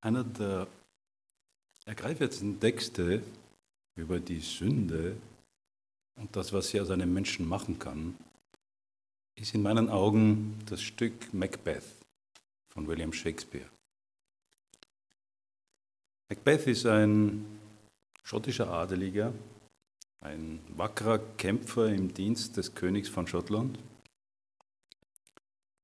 einer der ergreifendsten Texte über die Sünde und das, was sie aus einem Menschen machen kann, ist in meinen Augen das Stück Macbeth von William Shakespeare. Macbeth ist ein schottischer Adeliger, ein wackerer Kämpfer im Dienst des Königs von Schottland.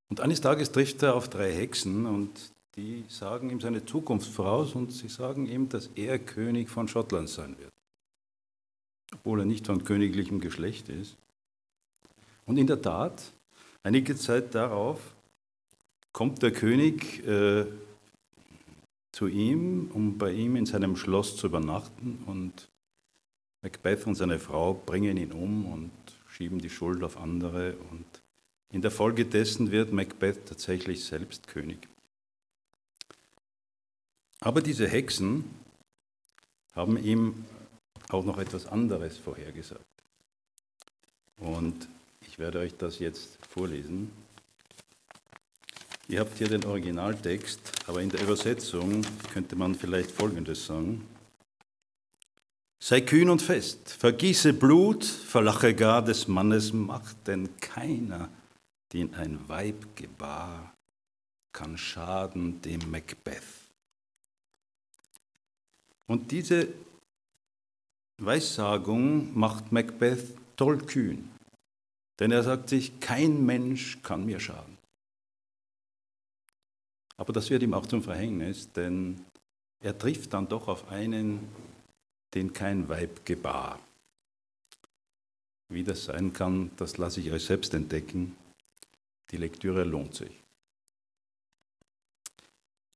Und eines Tages trifft er auf drei Hexen und die sagen ihm seine Zukunft voraus und sie sagen ihm, dass er König von Schottland sein wird, obwohl er nicht von königlichem Geschlecht ist. Und in der Tat, einige Zeit darauf kommt der König äh, zu ihm, um bei ihm in seinem Schloss zu übernachten und Macbeth und seine Frau bringen ihn um und schieben die Schuld auf andere und in der Folge dessen wird Macbeth tatsächlich selbst König. Aber diese Hexen haben ihm auch noch etwas anderes vorhergesagt. Und ich werde euch das jetzt vorlesen. Ihr habt hier den Originaltext, aber in der Übersetzung könnte man vielleicht Folgendes sagen. Sei kühn und fest, vergieße Blut, verlache gar des Mannes Macht, denn keiner, den ein Weib gebar, kann schaden dem Macbeth. Und diese Weissagung macht Macbeth tollkühn, denn er sagt sich, kein Mensch kann mir schaden. Aber das wird ihm auch zum Verhängnis, denn er trifft dann doch auf einen, den kein Weib gebar. Wie das sein kann, das lasse ich euch selbst entdecken. Die Lektüre lohnt sich.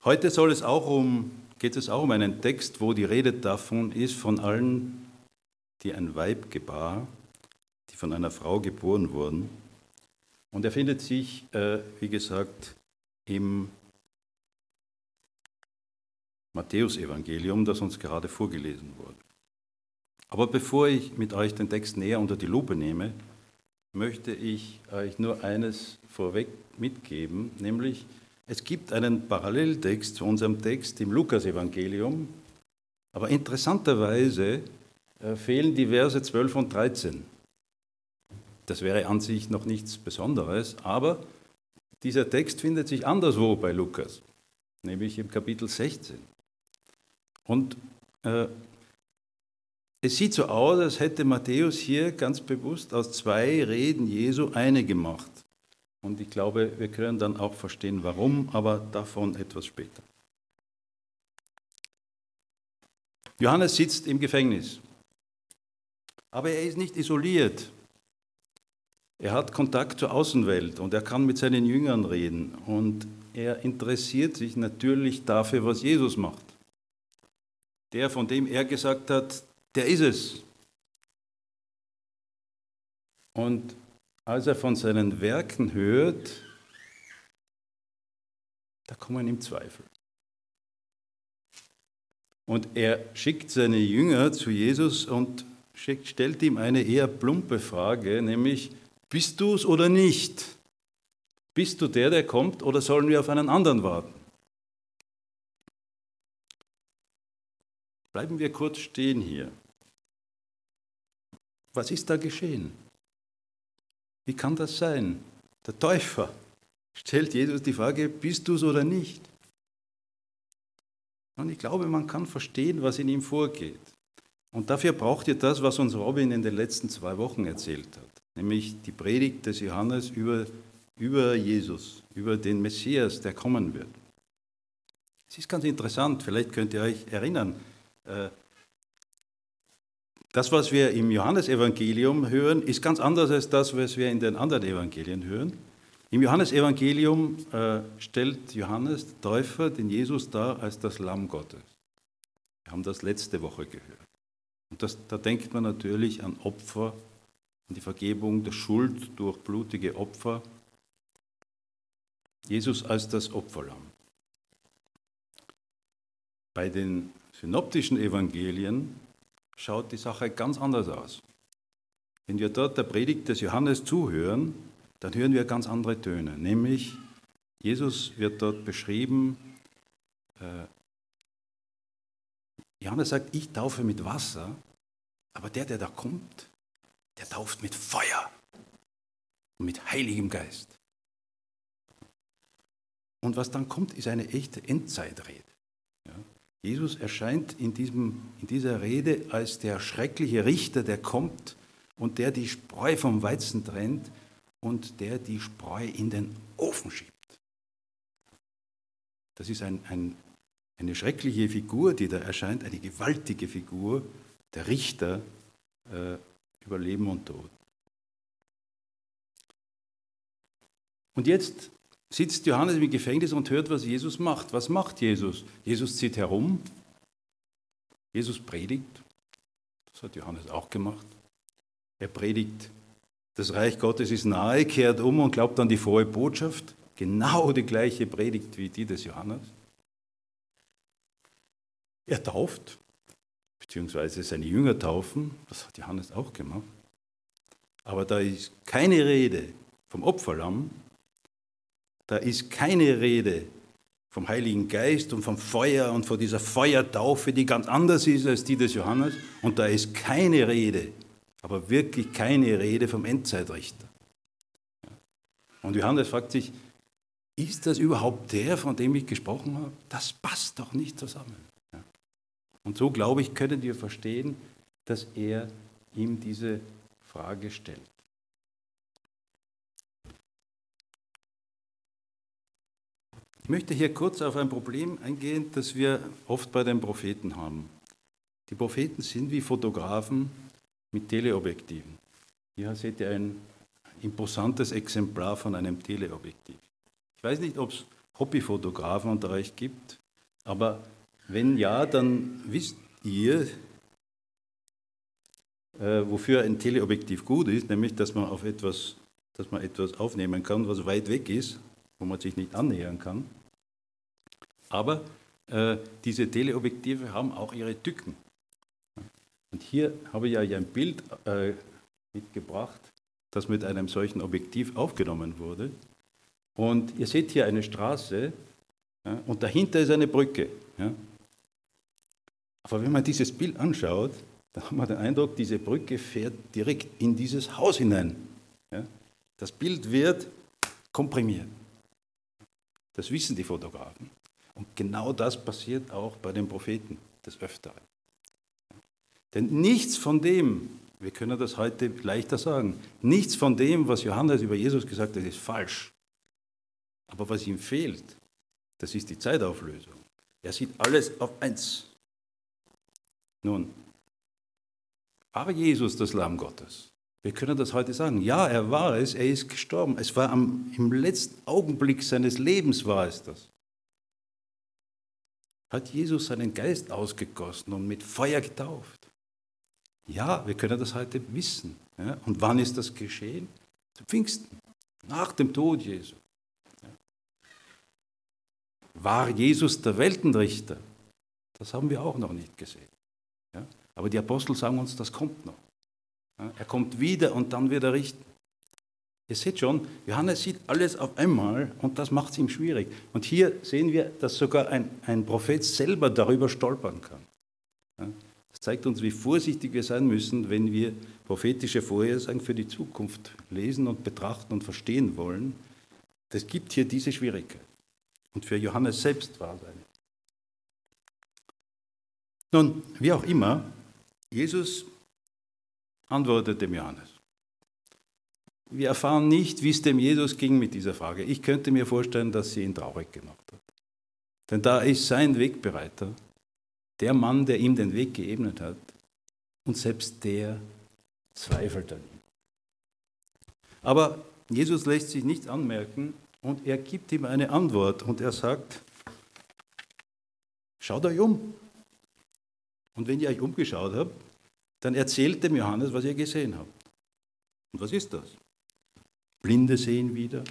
Heute soll es auch um geht es auch um einen Text, wo die Rede davon ist, von allen, die ein Weib gebar, die von einer Frau geboren wurden. Und er findet sich, äh, wie gesagt, im Matthäusevangelium, das uns gerade vorgelesen wurde. Aber bevor ich mit euch den Text näher unter die Lupe nehme, möchte ich euch nur eines vorweg mitgeben, nämlich es gibt einen Paralleltext zu unserem Text im Lukasevangelium, aber interessanterweise äh, fehlen die Verse 12 und 13. Das wäre an sich noch nichts Besonderes, aber dieser Text findet sich anderswo bei Lukas, nämlich im Kapitel 16. Und äh, es sieht so aus, als hätte Matthäus hier ganz bewusst aus zwei Reden Jesu eine gemacht. Und ich glaube, wir können dann auch verstehen, warum, aber davon etwas später. Johannes sitzt im Gefängnis. Aber er ist nicht isoliert. Er hat Kontakt zur Außenwelt und er kann mit seinen Jüngern reden. Und er interessiert sich natürlich dafür, was Jesus macht. Der, von dem er gesagt hat, der ist es. Und als er von seinen Werken hört, da kommen ihm Zweifel. Und er schickt seine Jünger zu Jesus und stellt ihm eine eher plumpe Frage, nämlich, bist du es oder nicht? Bist du der, der kommt, oder sollen wir auf einen anderen warten? Bleiben wir kurz stehen hier. Was ist da geschehen? Wie kann das sein? Der Täufer stellt Jesus die Frage, bist du es oder nicht? Und ich glaube, man kann verstehen, was in ihm vorgeht. Und dafür braucht ihr das, was uns Robin in den letzten zwei Wochen erzählt hat, nämlich die Predigt des Johannes über, über Jesus, über den Messias, der kommen wird. Es ist ganz interessant, vielleicht könnt ihr euch erinnern, äh, das, was wir im Johannesevangelium hören, ist ganz anders als das, was wir in den anderen Evangelien hören. Im Johannesevangelium äh, stellt Johannes Täufer den Jesus dar als das Lamm Gottes. Wir haben das letzte Woche gehört. Und das, da denkt man natürlich an Opfer, an die Vergebung der Schuld durch blutige Opfer. Jesus als das Opferlamm. Bei den synoptischen Evangelien schaut die Sache ganz anders aus. Wenn wir dort der Predigt des Johannes zuhören, dann hören wir ganz andere Töne. Nämlich, Jesus wird dort beschrieben äh, Johannes sagt, ich taufe mit Wasser, aber der, der da kommt, der tauft mit Feuer und mit Heiligem Geist. Und was dann kommt, ist eine echte Endzeitrede. Jesus erscheint in, diesem, in dieser Rede als der schreckliche Richter, der kommt und der die Spreu vom Weizen trennt und der die Spreu in den Ofen schiebt. Das ist ein, ein, eine schreckliche Figur, die da erscheint, eine gewaltige Figur, der Richter äh, über Leben und Tod. Und jetzt sitzt Johannes im Gefängnis und hört, was Jesus macht. Was macht Jesus? Jesus zieht herum. Jesus predigt. Das hat Johannes auch gemacht. Er predigt, das Reich Gottes ist nahe, kehrt um und glaubt an die frohe Botschaft. Genau die gleiche Predigt wie die des Johannes. Er tauft, beziehungsweise seine Jünger taufen. Das hat Johannes auch gemacht. Aber da ist keine Rede vom Opferlamm, da ist keine Rede vom Heiligen Geist und vom Feuer und von dieser Feuertaufe, die ganz anders ist als die des Johannes. Und da ist keine Rede, aber wirklich keine Rede vom Endzeitrichter. Und Johannes fragt sich, ist das überhaupt der, von dem ich gesprochen habe? Das passt doch nicht zusammen. Und so, glaube ich, können wir verstehen, dass er ihm diese Frage stellt. Ich möchte hier kurz auf ein Problem eingehen, das wir oft bei den Propheten haben. Die Propheten sind wie Fotografen mit Teleobjektiven. Hier seht ihr ein imposantes Exemplar von einem Teleobjektiv. Ich weiß nicht, ob es Hobbyfotografen unter euch gibt, aber wenn ja, dann wisst ihr, äh, wofür ein Teleobjektiv gut ist, nämlich dass man auf etwas, dass man etwas aufnehmen kann, was weit weg ist wo man sich nicht annähern kann. Aber äh, diese Teleobjektive haben auch ihre Tücken. Und hier habe ich ja ein Bild äh, mitgebracht, das mit einem solchen Objektiv aufgenommen wurde. Und ihr seht hier eine Straße ja, und dahinter ist eine Brücke. Ja. Aber wenn man dieses Bild anschaut, dann hat man den Eindruck, diese Brücke fährt direkt in dieses Haus hinein. Ja. Das Bild wird komprimiert. Das wissen die Fotografen. Und genau das passiert auch bei den Propheten des Öfteren. Denn nichts von dem, wir können das heute leichter sagen, nichts von dem, was Johannes über Jesus gesagt hat, ist falsch. Aber was ihm fehlt, das ist die Zeitauflösung. Er sieht alles auf eins. Nun, war Jesus das Lamm Gottes? Wir können das heute sagen. Ja, er war es, er ist gestorben. Es war am, im letzten Augenblick seines Lebens war es das. Hat Jesus seinen Geist ausgegossen und mit Feuer getauft? Ja, wir können das heute wissen. Ja? Und wann ist das geschehen? Zu Pfingsten, nach dem Tod Jesu. Ja? War Jesus der Weltenrichter? Das haben wir auch noch nicht gesehen. Ja? Aber die Apostel sagen uns, das kommt noch. Er kommt wieder und dann wird er richten. Ihr seht schon, Johannes sieht alles auf einmal und das macht es ihm schwierig. Und hier sehen wir, dass sogar ein, ein Prophet selber darüber stolpern kann. Das zeigt uns, wie vorsichtig wir sein müssen, wenn wir prophetische Vorhersagen für die Zukunft lesen und betrachten und verstehen wollen. Das gibt hier diese Schwierigkeit. Und für Johannes selbst war es eine. Nun, wie auch immer, Jesus antwortet dem Johannes. Wir erfahren nicht, wie es dem Jesus ging mit dieser Frage. Ich könnte mir vorstellen, dass sie ihn traurig gemacht hat. Denn da ist sein Wegbereiter, der Mann, der ihm den Weg geebnet hat, und selbst der zweifelt an ihm. Aber Jesus lässt sich nichts anmerken und er gibt ihm eine Antwort und er sagt, schaut euch um. Und wenn ihr euch umgeschaut habt, dann erzählt dem Johannes, was ihr gesehen habt. Und was ist das? Blinde sehen wieder,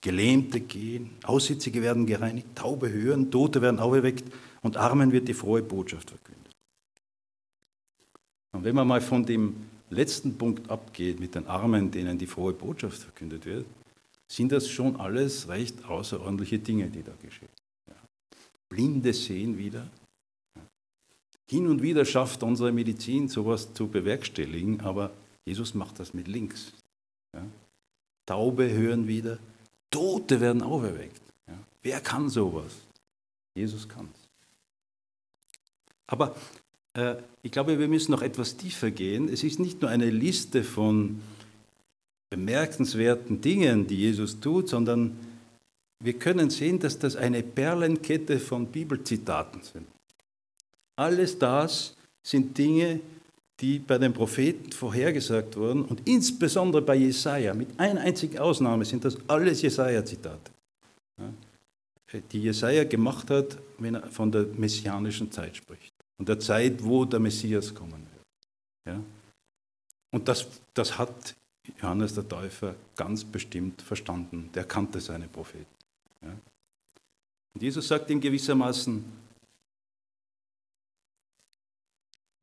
Gelähmte gehen, Aussitzige werden gereinigt, Taube hören, Tote werden auferweckt und Armen wird die frohe Botschaft verkündet. Und wenn man mal von dem letzten Punkt abgeht, mit den Armen, denen die frohe Botschaft verkündet wird, sind das schon alles recht außerordentliche Dinge, die da geschehen. Ja. Blinde sehen wieder, Hin und wieder schafft unsere Medizin sowas zu bewerkstelligen, aber Jesus macht das mit links. Ja? Taube hören wieder, Tote werden auferweckt. Ja? Wer kann sowas? Jesus kann es. Aber äh, ich glaube, wir müssen noch etwas tiefer gehen. Es ist nicht nur eine Liste von bemerkenswerten Dingen, die Jesus tut, sondern wir können sehen, dass das eine Perlenkette von Bibelzitaten sind. Alles das sind Dinge, die bei den Propheten vorhergesagt wurden und insbesondere bei Jesaja. Mit einer einzigen Ausnahme sind das alles Jesaja-Zitate, die Jesaja gemacht hat, wenn er von der messianischen Zeit spricht und der Zeit, wo der Messias kommen wird. Und das, das hat Johannes der Täufer ganz bestimmt verstanden. Der kannte seine Propheten. Und Jesus sagt ihm gewissermaßen,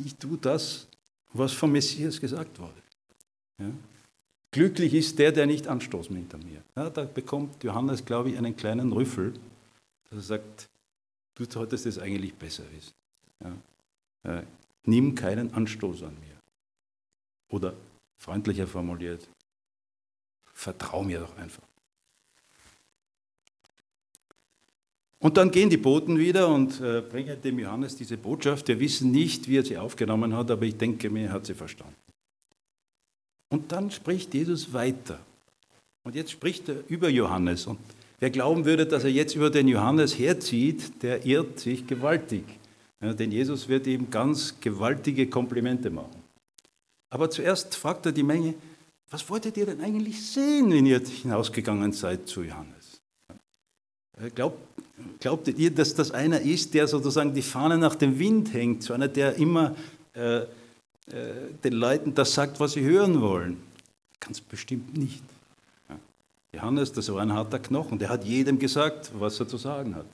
ich tue das, was vom Messias gesagt wurde. Ja? Glücklich ist der, der nicht anstoßen hinter mir. Ja, da bekommt Johannes, glaube ich, einen kleinen Rüffel, dass er sagt, du solltest es eigentlich besser wissen. Ja? Äh, nimm keinen Anstoß an mir. Oder freundlicher formuliert, vertrau mir doch einfach. Und dann gehen die Boten wieder und äh, bringen dem Johannes diese Botschaft. Wir wissen nicht, wie er sie aufgenommen hat, aber ich denke mir, er hat sie verstanden. Und dann spricht Jesus weiter. Und jetzt spricht er über Johannes. Und wer glauben würde, dass er jetzt über den Johannes herzieht, der irrt sich gewaltig. Ja, denn Jesus wird ihm ganz gewaltige Komplimente machen. Aber zuerst fragt er die Menge, was wolltet ihr denn eigentlich sehen, wenn ihr hinausgegangen seid zu Johannes? Glaubt, glaubtet ihr, dass das einer ist, der sozusagen die Fahne nach dem Wind hängt, so einer, der immer äh, äh, den Leuten das sagt, was sie hören wollen? Ganz bestimmt nicht. Johannes, das war ein harter Knochen, der hat jedem gesagt, was er zu sagen hat.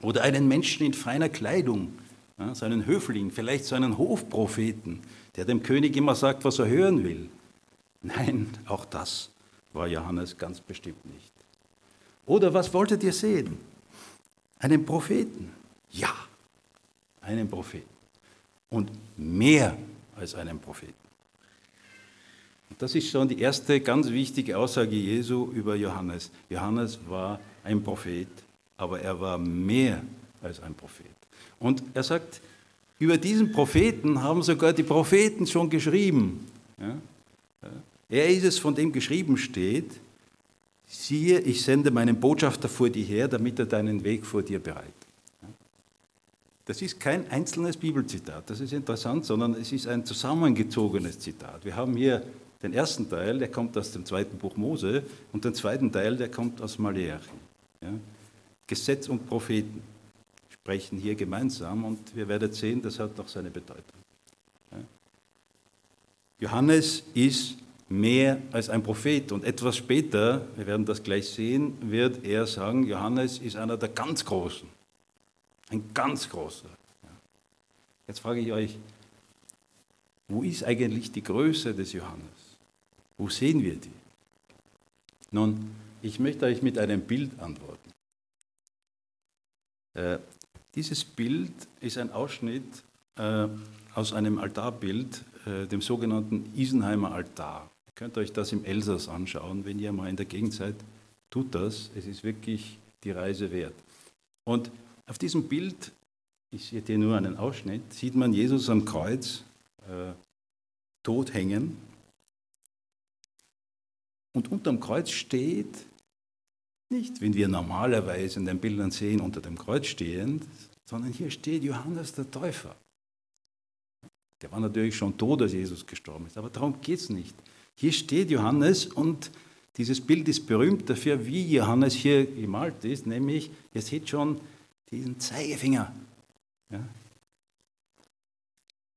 Oder einen Menschen in feiner Kleidung, ja, so Höfling, vielleicht so einen Hofpropheten, der dem König immer sagt, was er hören will. Nein, auch das war Johannes ganz bestimmt nicht. Oder was wolltet ihr sehen? Einen Propheten? Ja, einen Propheten. Und mehr als einen Propheten. Und das ist schon die erste ganz wichtige Aussage Jesu über Johannes. Johannes war ein Prophet, aber er war mehr als ein Prophet. Und er sagt, über diesen Propheten haben sogar die Propheten schon geschrieben. Ja? Er ist es, von dem geschrieben steht, siehe, ich sende meinen Botschafter vor dir her, damit er deinen Weg vor dir bereitet. Das ist kein einzelnes Bibelzitat, das ist interessant, sondern es ist ein zusammengezogenes Zitat. Wir haben hier den ersten Teil, der kommt aus dem zweiten Buch Mose, und den zweiten Teil, der kommt aus Malachi. Ja? Gesetz und Propheten sprechen hier gemeinsam und wir werden sehen, das hat auch seine Bedeutung. Ja? Johannes ist mehr als ein Prophet. Und etwas später, wir werden das gleich sehen, wird er sagen, Johannes ist einer der ganz Großen. Ein ganz großer. Jetzt frage ich euch, wo ist eigentlich die Größe des Johannes? Wo sehen wir die? Nun, ich möchte euch mit einem Bild antworten. Äh, dieses Bild ist ein Ausschnitt äh, aus einem Altarbild, äh, dem sogenannten Isenheimer Altar könnt euch das im Elsass anschauen, wenn ihr mal in der Gegend seid. Tut das, es ist wirklich die Reise wert. Und auf diesem Bild, ich sehe hier nur einen Ausschnitt, sieht man Jesus am Kreuz äh, tot hängen. Und unterm Kreuz steht, nicht, wenn wir normalerweise in den Bildern sehen, unter dem Kreuz stehend, sondern hier steht Johannes der Täufer. Der war natürlich schon tot, als Jesus gestorben ist, aber darum geht es nicht. Hier steht Johannes und dieses Bild ist berühmt dafür, wie Johannes hier gemalt ist, nämlich, ihr seht schon diesen Zeigefinger. Ja?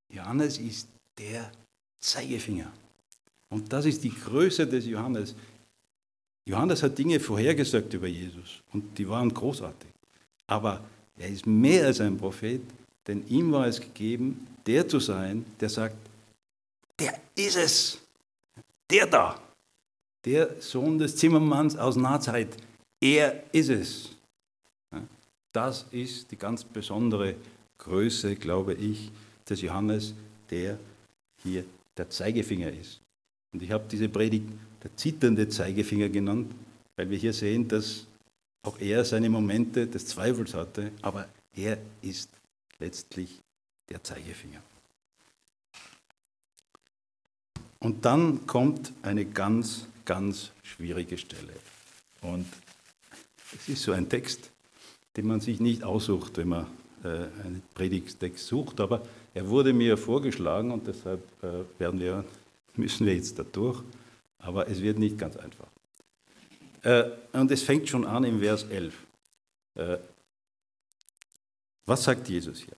Johannes ist der Zeigefinger. Und das ist die Größe des Johannes. Johannes hat Dinge vorhergesagt über Jesus und die waren großartig. Aber er ist mehr als ein Prophet, denn ihm war es gegeben, der zu sein, der sagt, der ist es. Der da, der Sohn des Zimmermanns aus Nazareth, er ist es. Das ist die ganz besondere Größe, glaube ich, des Johannes, der hier der Zeigefinger ist. Und ich habe diese Predigt der zitternde Zeigefinger genannt, weil wir hier sehen, dass auch er seine Momente des Zweifels hatte, aber er ist letztlich der Zeigefinger. Und dann kommt eine ganz, ganz schwierige Stelle. Und es ist so ein Text, den man sich nicht aussucht, wenn man äh, einen Predigtext sucht, aber er wurde mir vorgeschlagen und deshalb äh, wir, müssen wir jetzt da durch, aber es wird nicht ganz einfach. Äh, und es fängt schon an im Vers 11. Was sagt Jesus hier?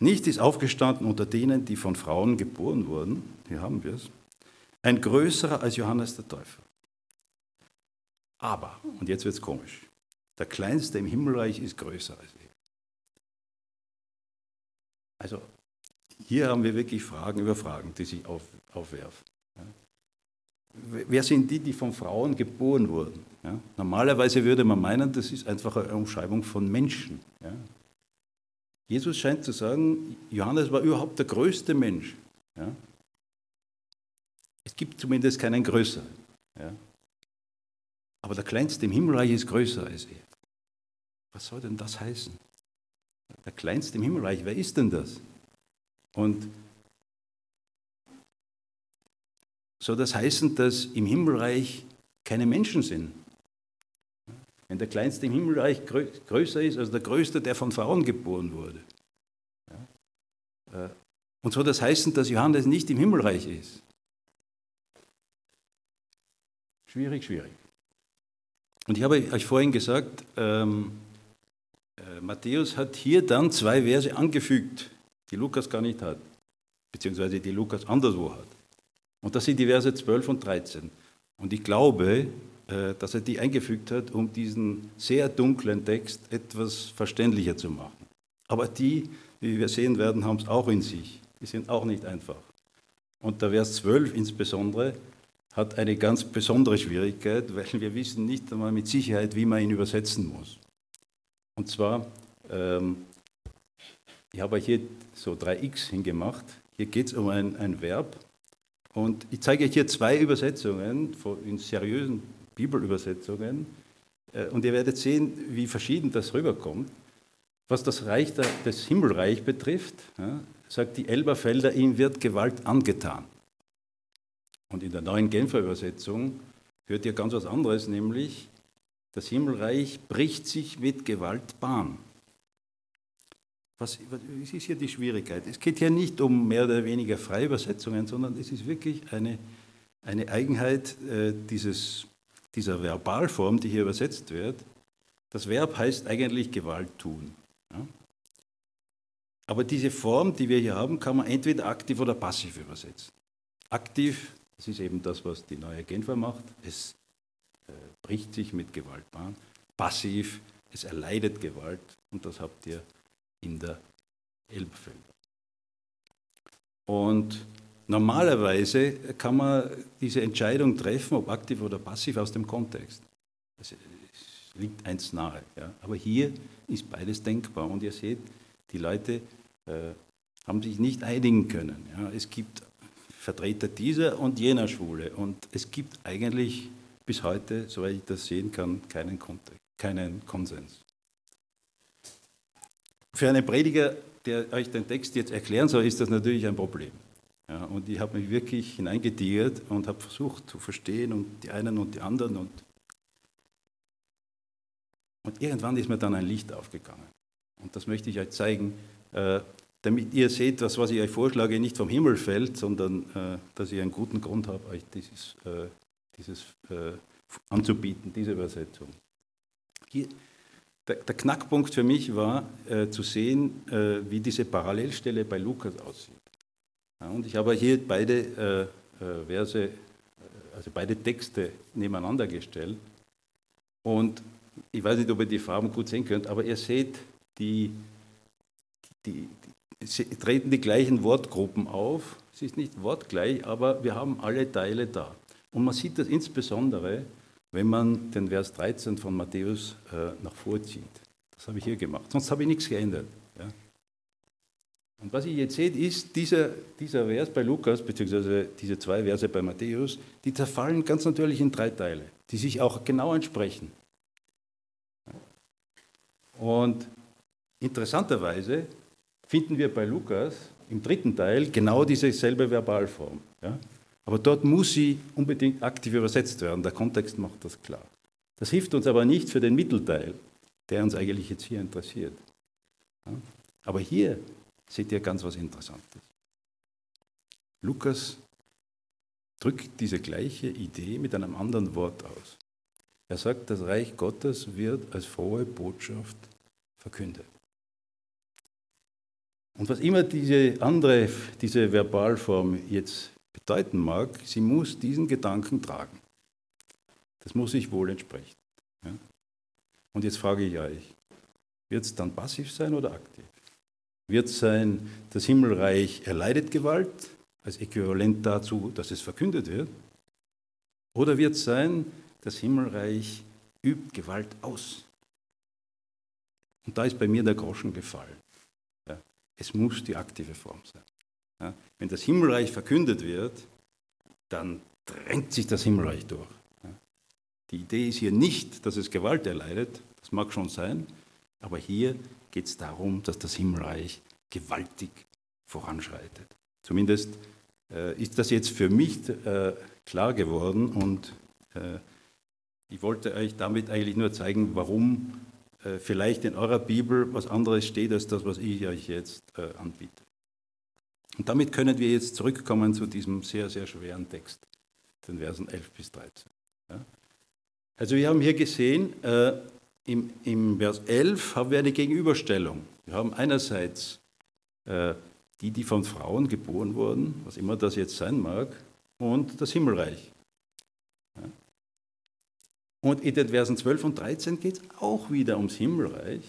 Nicht ist aufgestanden unter denen, die von Frauen geboren wurden, hier haben wir es, ein größerer als Johannes der Täufer. Aber, und jetzt wird es komisch, der Kleinste im Himmelreich ist größer als er. Also hier haben wir wirklich Fragen über Fragen, die sich auf, aufwerfen. Ja. Wer sind die, die von Frauen geboren wurden? Ja. Normalerweise würde man meinen, das ist einfach eine Umschreibung von Menschen. Ja. Jesus scheint zu sagen, Johannes war überhaupt der größte Mensch. Es gibt zumindest keinen größeren. Aber der Kleinste im Himmelreich ist größer als er. Was soll denn das heißen? Der Kleinste im Himmelreich, wer ist denn das? Und soll das heißen, dass im Himmelreich keine Menschen sind? Wenn der Kleinste im Himmelreich größer ist als der Größte, der von Frauen geboren wurde. Äh, und soll das heißen, dass Johannes nicht im Himmelreich ist? Schwierig, schwierig. Und ich habe euch vorhin gesagt, ähm, äh, Matthäus hat hier dann zwei Verse angefügt, die Lukas gar nicht hat, beziehungsweise die Lukas anderswo hat. Und das sind die Verse 12 und 13. Und ich glaube, äh, dass er die eingefügt hat, um diesen sehr dunklen Text etwas verständlicher zu machen. Aber die, wie wir sehen werden, haben es auch in sich. Die sind auch nicht einfach. Und der Vers 12 insbesondere hat eine ganz besondere Schwierigkeit, weil wir wissen nicht einmal mit Sicherheit, wie man ihn übersetzen muss. Und zwar, ähm, ich habe hier so 3x hingemacht. Hier geht es um ein, ein Verb. Und ich zeige euch hier zwei Übersetzungen in seriösen Bibelübersetzungen. Äh, und ihr werdet sehen, wie verschieden das rüberkommt. Was das Reich des Himmelreich betrifft, sagt die Elberfelder, ihm wird Gewalt angetan. Und in der neuen Genfer Übersetzung hört ihr ganz was anderes, nämlich das Himmelreich bricht sich mit Gewalt Bahn. Was, was ist hier die Schwierigkeit? Es geht hier nicht um mehr oder weniger Freiübersetzungen, sondern es ist wirklich eine, eine Eigenheit äh, dieses, dieser Verbalform, die hier übersetzt wird. Das Verb heißt eigentlich Gewalt tun. Ja? Aber diese Form, die wir hier haben, kann man entweder aktiv oder passiv übersetzen. Aktiv, das ist eben das, was die neue Genfer macht. Es äh, bricht sich mit Gewalt Bahn. Passiv, es erleidet Gewalt und das habt ihr in der Elbfelder. Und normalerweise kann man diese Entscheidung treffen, ob aktiv oder passiv, aus dem Kontext. Es liegt eins nahe. Ja. Aber hier ist beides denkbar. Und ihr seht, die Leute äh, haben sich nicht einigen können. Ja. Es gibt Vertreter dieser und jener Schwule. Und es gibt eigentlich bis heute, soweit ich das sehen kann, keinen, Kontext, keinen Konsens. Für einen Prediger, der euch den Text jetzt erklären soll, ist das natürlich ein Problem. Ja, und ich habe mich wirklich hineingedigert und habe versucht zu verstehen und die einen und die anderen. Und, und irgendwann ist mir dann ein Licht aufgegangen. Und das möchte ich euch zeigen, äh, damit ihr seht, dass was ich euch vorschlage nicht vom Himmel fällt, sondern äh, dass ich einen guten Grund habe, euch dieses, äh, dieses äh, anzubieten, diese Übersetzung. Hier, der, der, Knackpunkt für mich war äh, zu sehen, äh, wie diese Parallelstelle bei Lukas aussieht. Ja, und ich habe hier beide äh, Verse, also beide Texte nebeneinander gestellt. Und ich weiß nicht, ob ihr die Farben gut sehen könnt, aber ihr seht, die, treten die gleichen Wortgruppen auf. Es ist nicht wortgleich, aber wir haben alle Teile da. Und man sieht das insbesondere, wenn man den Vers 13 von Matthäus äh, nach vorzieht. Das habe ich hier gemacht. Sonst habe ich nichts geändert. Ja. Und was ihr jetzt seht, ist dieser, dieser Vers bei Lukas, beziehungsweise diese zwei Verse bei Matthäus, die zerfallen ganz natürlich in drei Teile, die sich auch genau entsprechen. Und interessanterweise finden wir bei Lukas im dritten Teil genau dieselbe Verbalform. Ja? Aber dort muss sie unbedingt aktiv übersetzt werden. Der Kontext macht das klar. Das hilft uns aber nicht für den Mittelteil, der uns eigentlich jetzt hier interessiert. Ja? Aber hier seht ihr ganz was Interessantes. Lukas drückt diese gleiche Idee mit einem anderen Wort aus. Er sagt, das Reich Gottes wird als frohe Botschaft verkündet. Und was immer diese andere, diese Verbalform jetzt bedeuten mag, sie muss diesen Gedanken tragen. Das muss sich wohl entsprechen. Ja? Und jetzt frage ich euch, wird es dann passiv sein oder aktiv? Wird es sein, das Himmelreich erleidet Gewalt als Äquivalent dazu, dass es verkündet wird? Oder wird es sein, das Himmelreich übt Gewalt aus? Und da ist bei mir der Groschen gefallen. Es muss die aktive Form sein. Ja, wenn das Himmelreich verkündet wird, dann drängt sich das Himmelreich durch. Ja, die Idee ist hier nicht, dass es Gewalt erleidet, das mag schon sein, aber hier geht es darum, dass das Himmelreich gewaltig voranschreitet. Zumindest äh, ist das jetzt für mich äh, klar geworden und äh, ich wollte euch damit eigentlich nur zeigen, warum äh, vielleicht in eurer Bibel was anderes steht als das, was ich euch jetzt äh, anbiete. Und damit können wir jetzt zurückkommen zu diesem sehr, sehr schweren Text, den Versen 11 bis 13. Ja? Also wir haben hier gesehen, äh, im, im, Vers 11 haben wir eine Gegenüberstellung. Wir haben einerseits äh, die, die von Frauen geboren wurden, was immer das jetzt sein mag, und das Himmelreich. Und in den Versen 12 und 13 geht es auch wieder ums Himmelreich.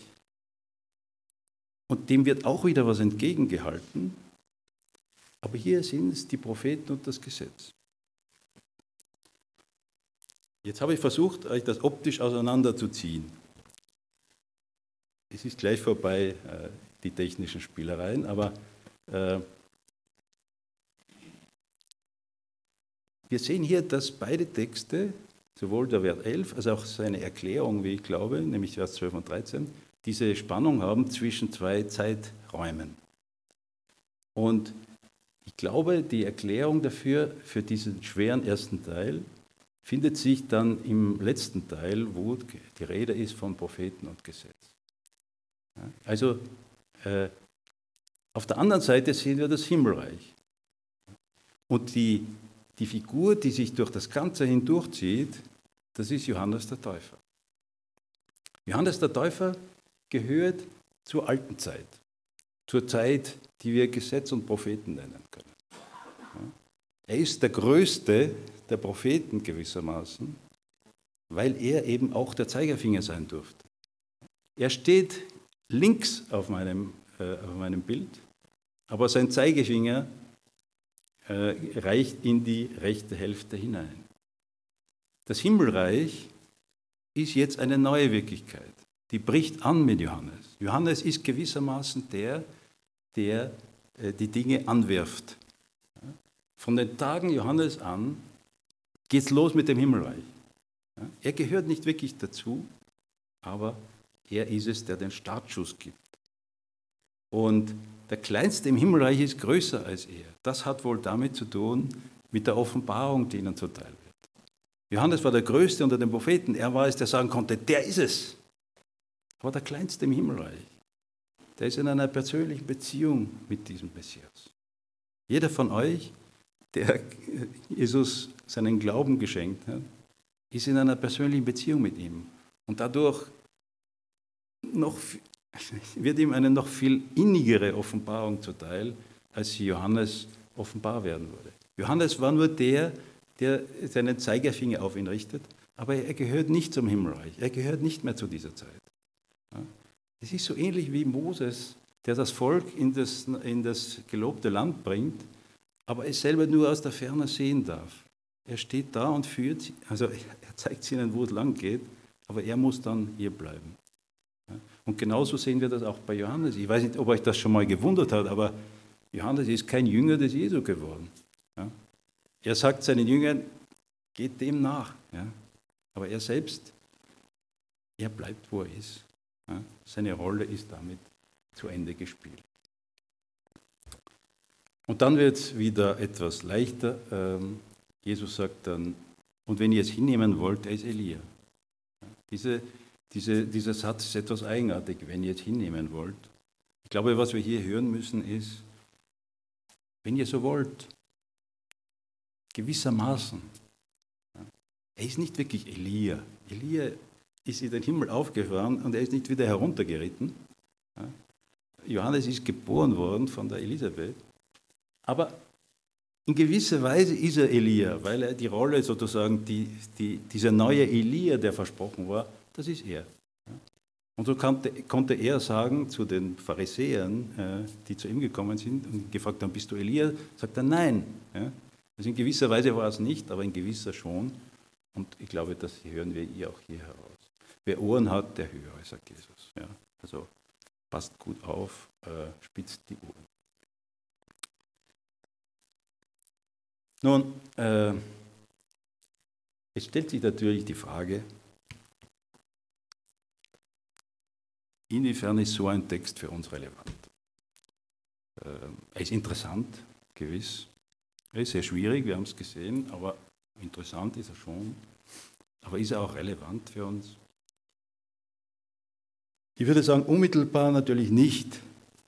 Und dem wird auch wieder was entgegengehalten. Aber hier sind es die Propheten und das Gesetz. Jetzt habe ich versucht, euch das optisch auseinanderzuziehen. Es ist gleich vorbei, äh, die technischen Spielereien, aber äh, wir sehen hier, dass beide Texte sowohl der Wert 11 als auch seine Erklärung, wie ich glaube, nämlich Vers 12 und 13, diese Spannung haben zwischen zwei Zeiträumen. Und ich glaube, die Erklärung dafür, für diesen schweren ersten Teil, findet sich dann im letzten Teil, wo die Rede ist von Propheten und Gesetz. Also äh, auf der anderen Seite sehen wir das Himmelreich. Und die, die Figur, die sich durch das Ganze hindurchzieht, das ist Johannes der Täufer. Johannes der Täufer gehört zur alten Zeit, zur Zeit, die wir Gesetz und Propheten nennen können. Er ist der größte der Propheten gewissermaßen, weil er eben auch der Zeigerfinger sein durfte. Er steht links auf meinem, äh, auf meinem Bild, aber sein Zeigefinger äh, reicht in die rechte Hälfte hinein. Das Himmelreich ist jetzt eine neue Wirklichkeit. Die bricht an mit Johannes. Johannes ist gewissermaßen der, der äh, die Dinge anwirft. Von den Tagen Johannes an geht es los mit dem Himmelreich. Er gehört nicht wirklich dazu, aber er ist es, der den Startschuss gibt. Und der Kleinste im Himmelreich ist größer als er. Das hat wohl damit zu tun, mit der Offenbarung, die ihnen zuteil. Johannes war der Größte unter den Propheten. Er war es, der sagen konnte, der ist es. Aber der Kleinste im Himmelreich, der ist in einer persönlichen Beziehung mit diesem Messias. Jeder von euch, der Jesus seinen Glauben geschenkt hat, ist in einer persönlichen Beziehung mit ihm. Und dadurch noch, wird ihm eine noch viel innigere Offenbarung zuteil, als Johannes offenbar werden würde. Johannes war nur der, der seinen Zeigefinger auf ihn richtet, aber er gehört nicht zum Himmelreich, er gehört nicht mehr zu dieser Zeit. Es ist so ähnlich wie Moses, der das Volk in das, in das gelobte Land bringt, aber es selber nur aus der Ferne sehen darf. Er steht da und führt, also er zeigt ihnen, wo es lang geht, aber er muss dann hier bleiben. Und genauso sehen wir das auch bei Johannes. Ich weiß nicht, ob euch das schon mal gewundert hat, aber Johannes ist kein Jünger des Jesu geworden. Er sagt seinen Jüngern, geht dem nach. Ja? Aber er selbst, er bleibt, wo er ist. Ja? Seine Rolle ist damit zu Ende gespielt. Und dann wird es wieder etwas leichter. Ähm, Jesus sagt dann, und wenn ihr es hinnehmen wollt, er ist Elia. Diese, diese, dieser Satz ist etwas eigenartig, wenn ihr es hinnehmen wollt. Ich glaube, was wir hier hören müssen, ist, wenn ihr so wollt, gewissermaßen. Er ist nicht wirklich Elia. Elia ist in den Himmel aufgefahren und er ist nicht wieder heruntergeritten. Johannes ist geboren worden von der Elisabeth. Aber in gewisser Weise ist er Elia, weil er die Rolle sozusagen, die, die, dieser neue Elia, der versprochen war, das ist er. Und so konnte, konnte er sagen zu den Pharisäern, äh, die zu ihm gekommen sind und gefragt haben, bist du Elia? Sagt er, nein. Also in gewisser Weise war es nicht, aber in gewisser schon. Und ich glaube, das hören wir ihr auch hier heraus. Wer Ohren hat, der höre, sagt Jesus. Also passt gut auf, äh, spitzt die Ohren. Nun, äh, es stellt sich natürlich die Frage, inwiefern ist so ein Text für uns relevant? Äh, er ist interessant, gewiss. Er ist sehr schwierig, wir haben es gesehen, aber interessant ist er schon. Aber ist er auch relevant für uns? Ich würde sagen, unmittelbar natürlich nicht.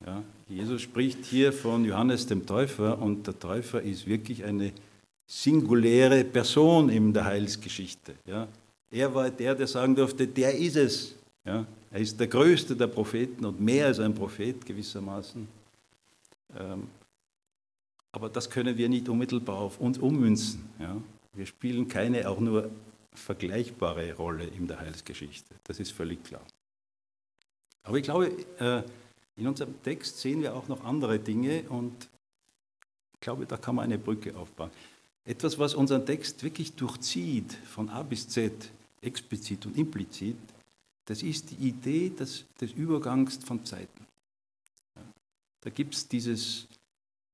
Ja, Jesus spricht hier von Johannes dem Täufer und der Täufer ist wirklich eine singuläre Person in der Heilsgeschichte. Ja. Er war der, der sagen durfte, der ist es. Ja. Er ist der größte der Propheten und mehr als ein Prophet gewissermaßen. Aber das können wir nicht unmittelbar auf uns ummünzen. Ja. Wir spielen keine auch nur vergleichbare Rolle in der Heilsgeschichte. Das ist völlig klar. Aber ich glaube, äh, in unserem Text sehen wir auch noch andere Dinge und ich glaube, da kann man eine Brücke aufbauen. Etwas, was unseren Text wirklich durchzieht, von A bis Z, explizit und implizit, das ist die Idee des, des Übergangs von Zeiten. Da gibt es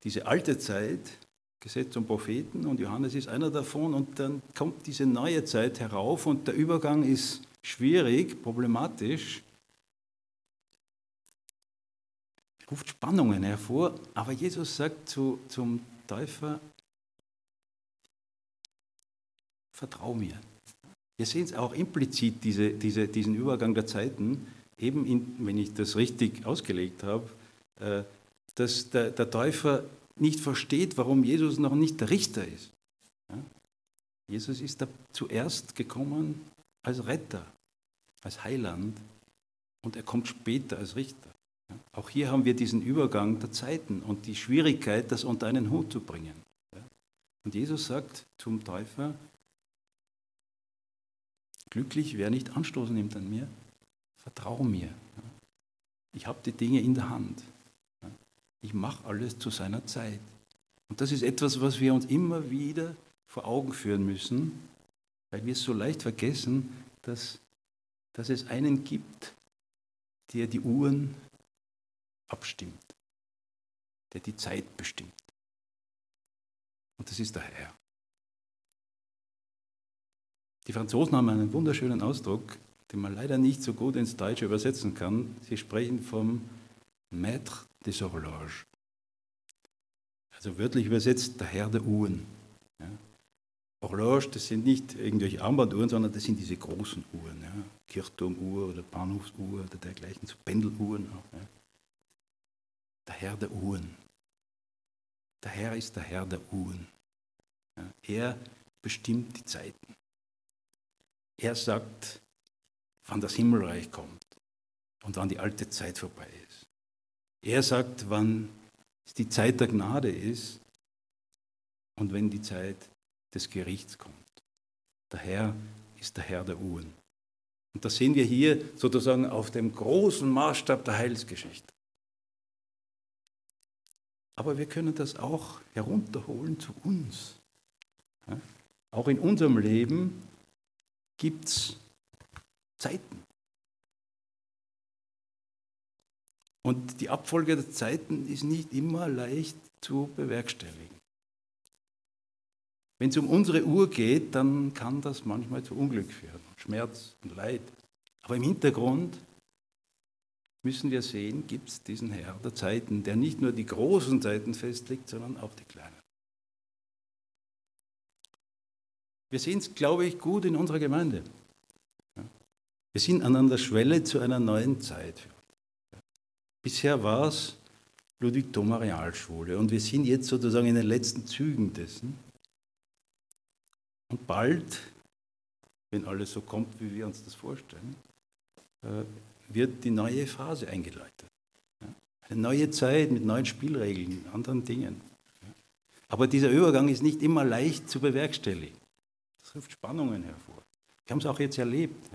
diese alte Zeit, Gesetz und Propheten, und Johannes ist einer davon, und dann kommt diese neue Zeit herauf, und der Übergang ist schwierig, problematisch, ruft Spannungen hervor, aber Jesus sagt zu, zum Täufer, vertrau mir. Wir sehen es auch implizit, diese, diese, diesen Übergang der Zeiten, eben in, wenn ich das richtig ausgelegt habe, äh, dass der, der, Täufer nicht versteht, warum Jesus noch nicht der Richter ist. Ja? Jesus ist da zuerst gekommen als Retter, als Heiland und er kommt später als Richter. Auch hier haben wir diesen Übergang der Zeiten und die Schwierigkeit, das unter einen Hut zu bringen. Und Jesus sagt zum Täufer, glücklich, wer nicht Anstoß nimmt an mir, vertraue mir. Ich habe die Dinge in der Hand. Ich mache alles zu seiner Zeit. Und das ist etwas, was wir uns immer wieder vor Augen führen müssen, weil wir es so leicht vergessen, dass, dass es einen gibt, der die Uhren abstimmt, der die Zeit bestimmt. Und das ist der Herr. Die Franzosen haben einen wunderschönen Ausdruck, den man leider nicht so gut ins Deutsche übersetzen kann. Sie sprechen vom Maître des Horloges. Also wörtlich übersetzt der Herr der Uhren. Ja. Horloge, das sind nicht irgendwelche Armbanduhren, sondern das sind diese großen Uhren. Ja. Kirchturmuhr oder Bahnhofsuhr oder dergleichen, so Pendeluhren auch. Ja der Herr der Uhren. Der Herr ist der Herr der Uhren. Er bestimmt die Zeiten. Er sagt, wann das Himmelreich kommt und wann die alte Zeit vorbei. Er sagt, wann die Zeit der Gnade ist und wenn die Zeit des Gerichts kommt. Der Herr ist der Herr der Uhren. Und das sehen wir hier sozusagen auf dem großen Maßstab der Heilsgeschichte. Aber wir können das auch herunterholen zu uns. Auch in unserem Leben gibt es Zeiten. Und die Abfolge der Zeiten ist nicht immer leicht zu bewerkstelligen. Wenn es um unsere Uhr geht, dann kann das manchmal zu Unglück führen, Schmerz und Leid. Aber im Hintergrund müssen wir sehen, gibt es diesen Herr der Zeiten, der nicht nur die großen Zeiten festlegt, sondern auch die kleinen. Wir sehen es, glaube ich, gut in unserer Gemeinde. Wir sind an der Schwelle zu einer neuen Zeit. Bisher war es Ludwig-Thoma Realschule und wir sind jetzt sozusagen in den letzten Zügen dessen. Und bald, wenn alles so kommt, wie wir uns das vorstellen, äh, wird die neue Phase eingeleitet. Eine neue Zeit mit neuen Spielregeln, anderen Dingen. Aber dieser Übergang ist nicht immer leicht zu bewerkstelligen. Das ruft Spannungen hervor. Wir haben es auch jetzt erlebt.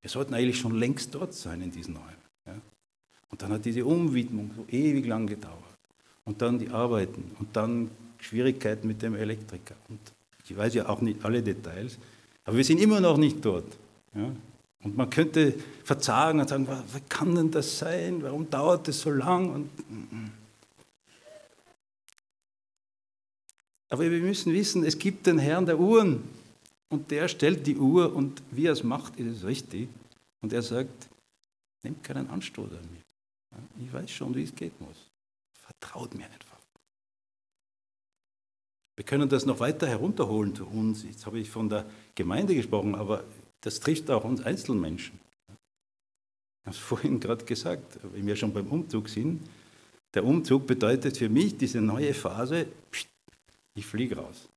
Wir sollten eigentlich schon längst dort sein in diesen Räumen. Und dann hat diese Umwidmung so ewig lang gedauert. Und dann die Arbeiten und dann Schwierigkeiten mit dem Elektriker. Und ich weiß ja auch nicht alle Details, aber wir sind immer noch nicht dort. Ja. Und man könnte verzagen und sagen, was kann denn das sein? Warum dauert das so lang? Und, mm, mm. aber wir müssen wissen, es gibt den Herrn der Uhren und der stellt die Uhr und wie er es macht, ist es richtig. Und er sagt, nehmt keinen Anstoß an mir. Ich weiß schon, wie es geht muss. Vertraut mir einfach. Wir können das noch weiter herunterholen zu uns. Jetzt habe ich von der Gemeinde gesprochen, aber das trifft auch uns Einzelmenschen. Ich habe es vorhin gerade gesagt, wenn wir schon beim Umzug sind. Der Umzug bedeutet für mich diese neue Phase, ich fliege raus.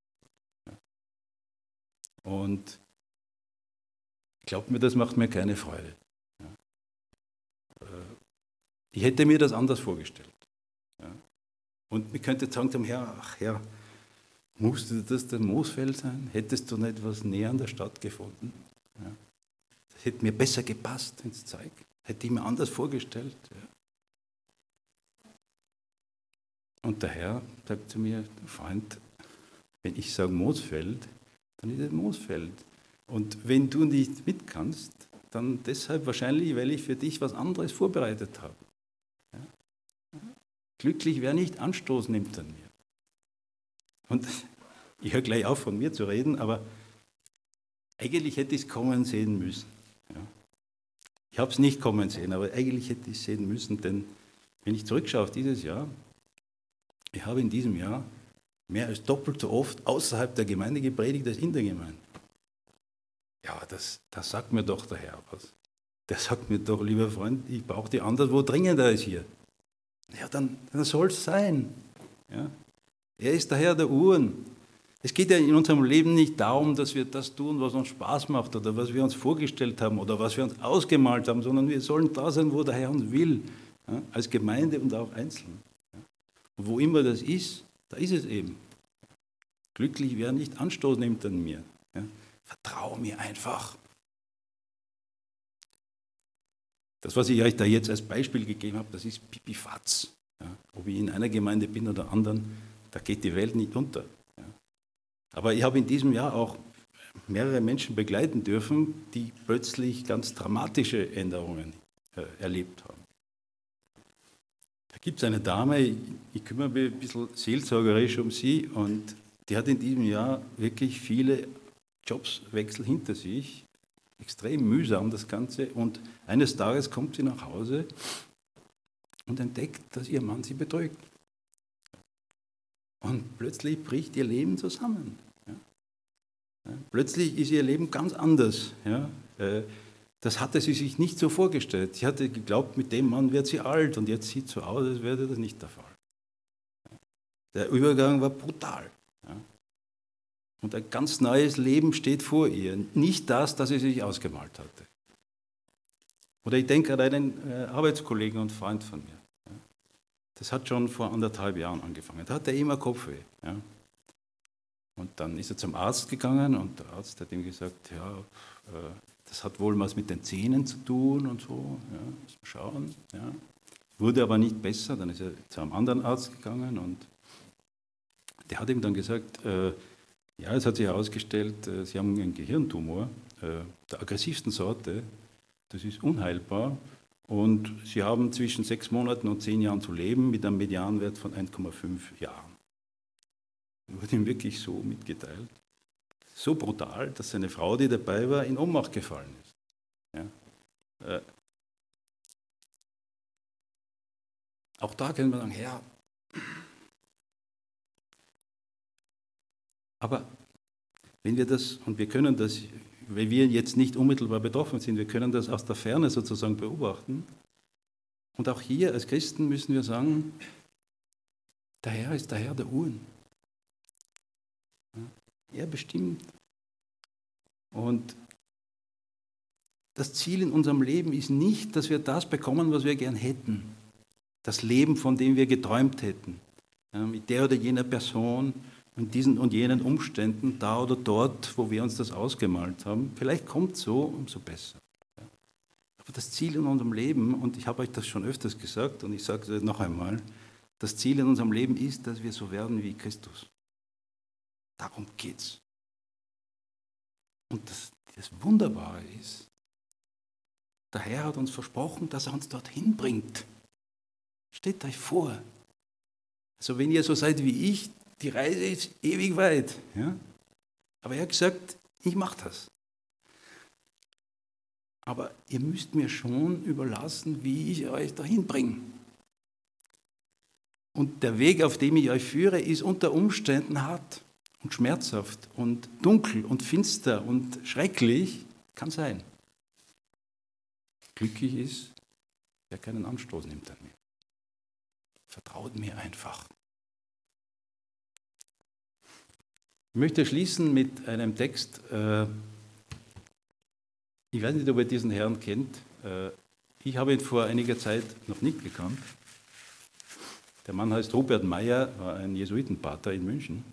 Und glaubt mir, das macht mir keine Freude. Ich hätte mir das anders vorgestellt. Und ich könnte sagen zum Herrn, ach Herr, musste das der Moosfeld sein? Hättest du nicht was näher an der Stadt gefunden? Ja. Das hätte mir besser gepasst ins Zeug. Hätte ich mir anders vorgestellt. Ja. Und der Herr sagt zu mir, Freund, wenn ich sage Moosfeld, dann ist es Moosfeld. Und wenn du nicht mit kannst, dann deshalb wahrscheinlich, weil ich für dich was anderes vorbereitet habe. Glücklich, wer nicht Anstoß nimmt an mir. Und ich höre gleich auf, von mir zu reden, aber eigentlich hätte ich es kommen sehen müssen. Ja? Ich habe es nicht kommen sehen, aber eigentlich hätte ich es sehen müssen, denn wenn ich zurückschaue auf dieses Jahr, ich habe in diesem Jahr mehr als doppelt so oft außerhalb der Gemeinde gepredigt als in der Gemeinde. Ja, das, das sagt mir doch der Herr was. Der sagt mir doch, lieber Freund, ich brauche die anderswo dringender als hier. Ja, dann, dann soll es sein. Ja? Er ist der Herr der Uhren. Es geht ja in unserem Leben nicht darum, dass wir das tun, was uns Spaß macht oder was wir uns vorgestellt haben oder was wir uns ausgemalt haben, sondern wir sollen da sein, wo der Herr uns will, ja? als Gemeinde und auch einzeln. Ja? Und wo immer das ist, da ist es eben. Glücklich, wer nicht Anstoß nimmt an mir. Ja? Vertraue mir einfach. Das, was ich euch da jetzt als Beispiel gegeben habe, das ist Pipifatz. Ja? Ob ich in einer Gemeinde bin oder anderen, da geht die Welt nicht unter. Ja? Aber ich habe in diesem Jahr auch mehrere Menschen begleiten dürfen, die plötzlich ganz dramatische Änderungen äh, erlebt haben. Da gibt es eine Dame, ich, ich kümmere mich ein bisschen seelsorgerisch um sie und die hat in diesem Jahr wirklich viele Jobswechsel hinter sich. Extrem mühsam das Ganze. Und eines Tages kommt sie nach Hause und entdeckt, dass ihr Mann sie betrügt. Und plötzlich bricht ihr Leben zusammen. Ja. Plötzlich ist ihr Leben ganz anders. Ja. Äh, das hatte sie sich nicht so vorgestellt. Sie hatte geglaubt, mit dem Mann wird sie alt und jetzt sieht so aus, als wäre das nicht der Fall. Der Übergang war brutal. Und ein ganz neues Leben steht vor ihr. Nicht das, das sie sich ausgemalt hatte. Oder ich denke an einen äh, Arbeitskollegen und Freund von mir. Das hat schon vor anderthalb Jahren angefangen. Da hatte er immer Kopfweh. Ja. Und dann ist er zum Arzt gegangen und der Arzt hat ihm gesagt, ja, äh, das hat wohl was mit den Zähnen zu tun und so. Ja, muss man schauen. Ja. Wurde aber nicht besser. Dann ist er zu einem anderen Arzt gegangen und der hat ihm dann gesagt, äh, ja, es hat sich herausgestellt, äh, Sie haben einen Gehirntumor äh, der aggressivsten Sorte. Das ist unheilbar und sie haben zwischen sechs Monaten und zehn Jahren zu leben mit einem Medianwert von 1,5 Jahren. Wurde ihm wirklich so mitgeteilt. So brutal, dass seine Frau, die dabei war, in Ohnmacht gefallen ist. Ja. Äh, auch da können wir sagen, Herr, aber wenn wir das, und wir können das, weil wir jetzt nicht unmittelbar betroffen sind, wir können das aus der Ferne sozusagen beobachten. Und auch hier als Christen müssen wir sagen, der Herr ist der Herr der Uhren. Er bestimmt. Und das Ziel in unserem Leben ist nicht, dass wir das bekommen, was wir gern hätten. Das Leben, von dem wir geträumt hätten. mit der oder jener Person, in diesen und jenen Umständen, da oder dort, wo wir uns das ausgemalt haben. Vielleicht kommt so, umso besser. Aber das Ziel in unserem Leben, und ich habe euch das schon öfters gesagt und ich sage es noch einmal, das Ziel in unserem Leben ist, dass wir so werden wie Christus. Darum geht's. Und das, das Wunderbare ist, der Herr hat uns versprochen, dass er uns dorthin bringt. Stellt euch vor. Also wenn ihr so seid wie ich, die Reise ist ewig weit. Ja? Aber er hat gesagt, ich mache das. Aber ihr müsst mir schon überlassen, wie ich euch dahin bringe. Und der Weg, auf dem ich euch führe, ist unter Umständen hart und schmerzhaft und dunkel und finster und schrecklich. Kann sein. Glücklich ist, wer keinen Anstoß nimmt an mir. Vertraut mir einfach. Ich möchte schließen mit einem Text. Äh, ich weiß nicht, ob ihr diesen Herrn kennt. Äh, ich habe ihn vor einiger Zeit noch nicht gekannt. Der Mann heißt Robert Meyer, war ein Jesuitenpater in München.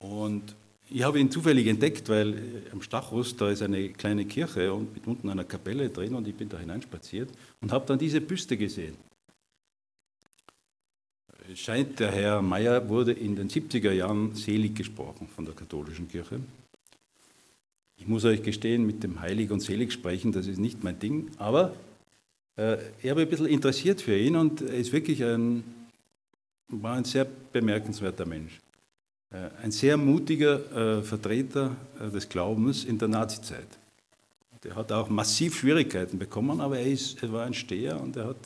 Und ich habe ihn zufällig entdeckt, weil am Stachus, da ist eine kleine Kirche und mit unten einer Kapelle drin und ich bin da hineinspaziert und habe dann diese Büste gesehen. Es scheint, der Herr Meyer wurde in den 70er Jahren selig gesprochen von der katholischen Kirche. Ich muss euch gestehen, mit dem Heilig und Selig sprechen, das ist nicht mein Ding, aber äh, ich habe ein bisschen interessiert für ihn und er ist wirklich ein, war ein sehr bemerkenswerter Mensch. Äh, ein sehr mutiger äh, Vertreter äh, des Glaubens in der Nazizeit. Der hat auch massiv Schwierigkeiten bekommen, aber er, ist, er war ein Steher und er hat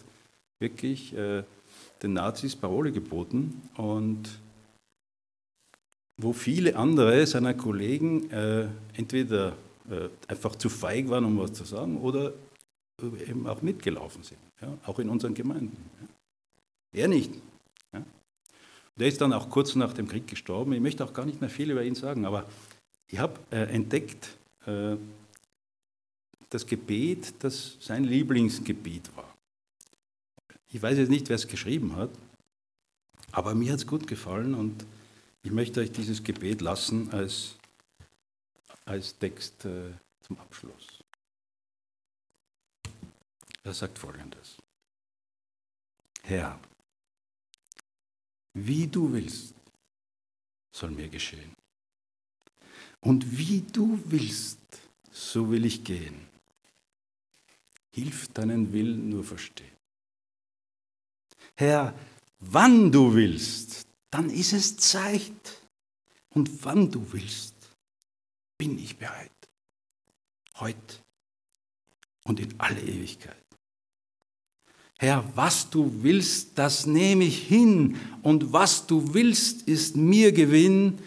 wirklich äh, den Nazis Parole geboten und wo viele andere seiner Kollegen äh, entweder äh, einfach zu feig waren, um was zu sagen, oder eben auch mitgelaufen sind, ja, auch in unseren Gemeinden. Ja. Er nicht. Ja. Der ist dann auch kurz nach dem Krieg gestorben. Ich möchte auch gar nicht mehr viel über ihn sagen, aber ich habe äh, entdeckt, äh, das Gebet, das sein Lieblingsgebet war. Ich weiß jetzt nicht, wer es geschrieben hat, aber mir hat es gut gefallen und ich möchte euch dieses Gebet lassen als, als Text äh, zum Abschluss. Er sagt folgendes. Herr, wie du willst, soll mir geschehen. Und wie du willst, so will ich gehen. Hilf deinen Willen nur verstehen. Herr, wann du willst, dann ist es Zeit. Und wann du willst, bin ich bereit. Heute und in alle Ewigkeit. Herr, was du willst, das nehme ich hin, und was du willst, ist mir Gewinn,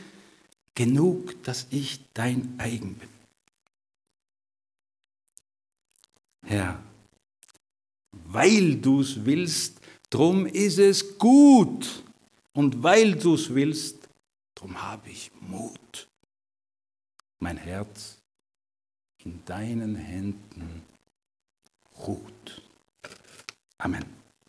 genug, dass ich dein eigen bin. Herr, weil du es willst, Drum ist es gut. Und weil du es willst, drum habe ich Mut. Mein Herz in deinen Händen ruht. Amen.